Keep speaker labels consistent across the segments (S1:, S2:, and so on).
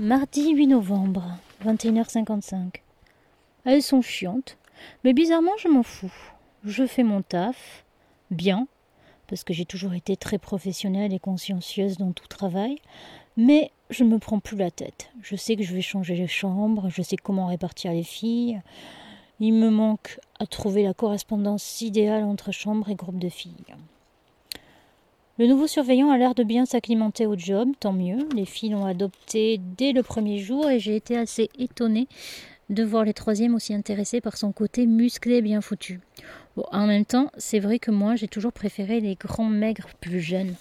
S1: Mardi 8 novembre, 21h55. Elles sont chiantes, mais bizarrement je m'en fous. Je fais mon taf, bien, parce que j'ai toujours été très professionnelle et consciencieuse dans tout travail, mais je ne me prends plus la tête. Je sais que je vais changer les chambres, je sais comment répartir les filles. Il me manque à trouver la correspondance idéale entre chambre et groupe de filles. Le nouveau surveillant a l'air de bien s'acclimater au job, tant mieux. Les filles l'ont adopté dès le premier jour et j'ai été assez étonnée de voir les troisièmes aussi intéressés par son côté musclé et bien foutu. En même temps, c'est vrai que moi j'ai toujours préféré les grands maigres plus jeunes.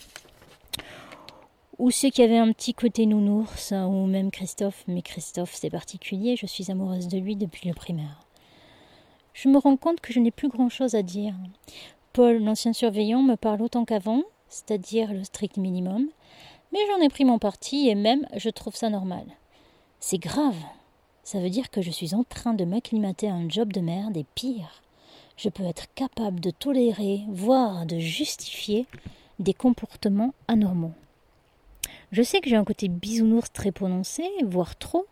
S1: Ou ceux qui avaient un petit côté nounours, ou même Christophe, mais Christophe c'est particulier, je suis amoureuse de lui depuis le primaire. Je me rends compte que je n'ai plus grand chose à dire. Paul, l'ancien surveillant, me parle autant qu'avant, c'est-à-dire le strict minimum, mais j'en ai pris mon parti et même je trouve ça normal. C'est grave. Ça veut dire que je suis en train de m'acclimater à un job de merde et pire. Je peux être capable de tolérer, voire de justifier des comportements anormaux. Je sais que j'ai un côté bisounours très prononcé, voire trop,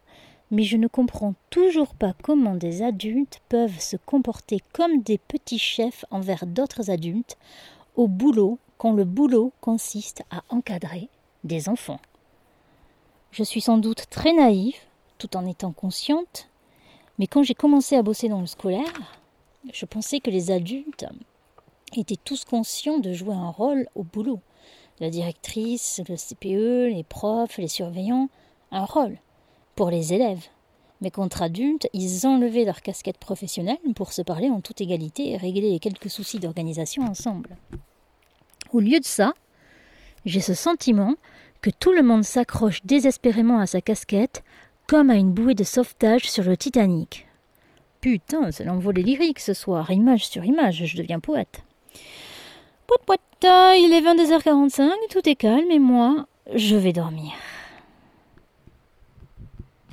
S1: mais je ne comprends toujours pas comment des adultes peuvent se comporter comme des petits chefs envers d'autres adultes, au boulot quand le boulot consiste à encadrer des enfants. Je suis sans doute très naïve, tout en étant consciente, mais quand j'ai commencé à bosser dans le scolaire, je pensais que les adultes étaient tous conscients de jouer un rôle au boulot. La directrice, le CPE, les profs, les surveillants, un rôle pour les élèves. Mais contre adultes, ils enlevaient leur casquette professionnelle pour se parler en toute égalité et régler les quelques soucis d'organisation ensemble. Au lieu de ça, j'ai ce sentiment que tout le monde s'accroche désespérément à sa casquette comme à une bouée de sauvetage sur le Titanic. Putain, c'est l'envolée lyrique ce soir, image sur image, je deviens poète. Poit poit, il est 22h45, tout est calme et moi, je vais dormir.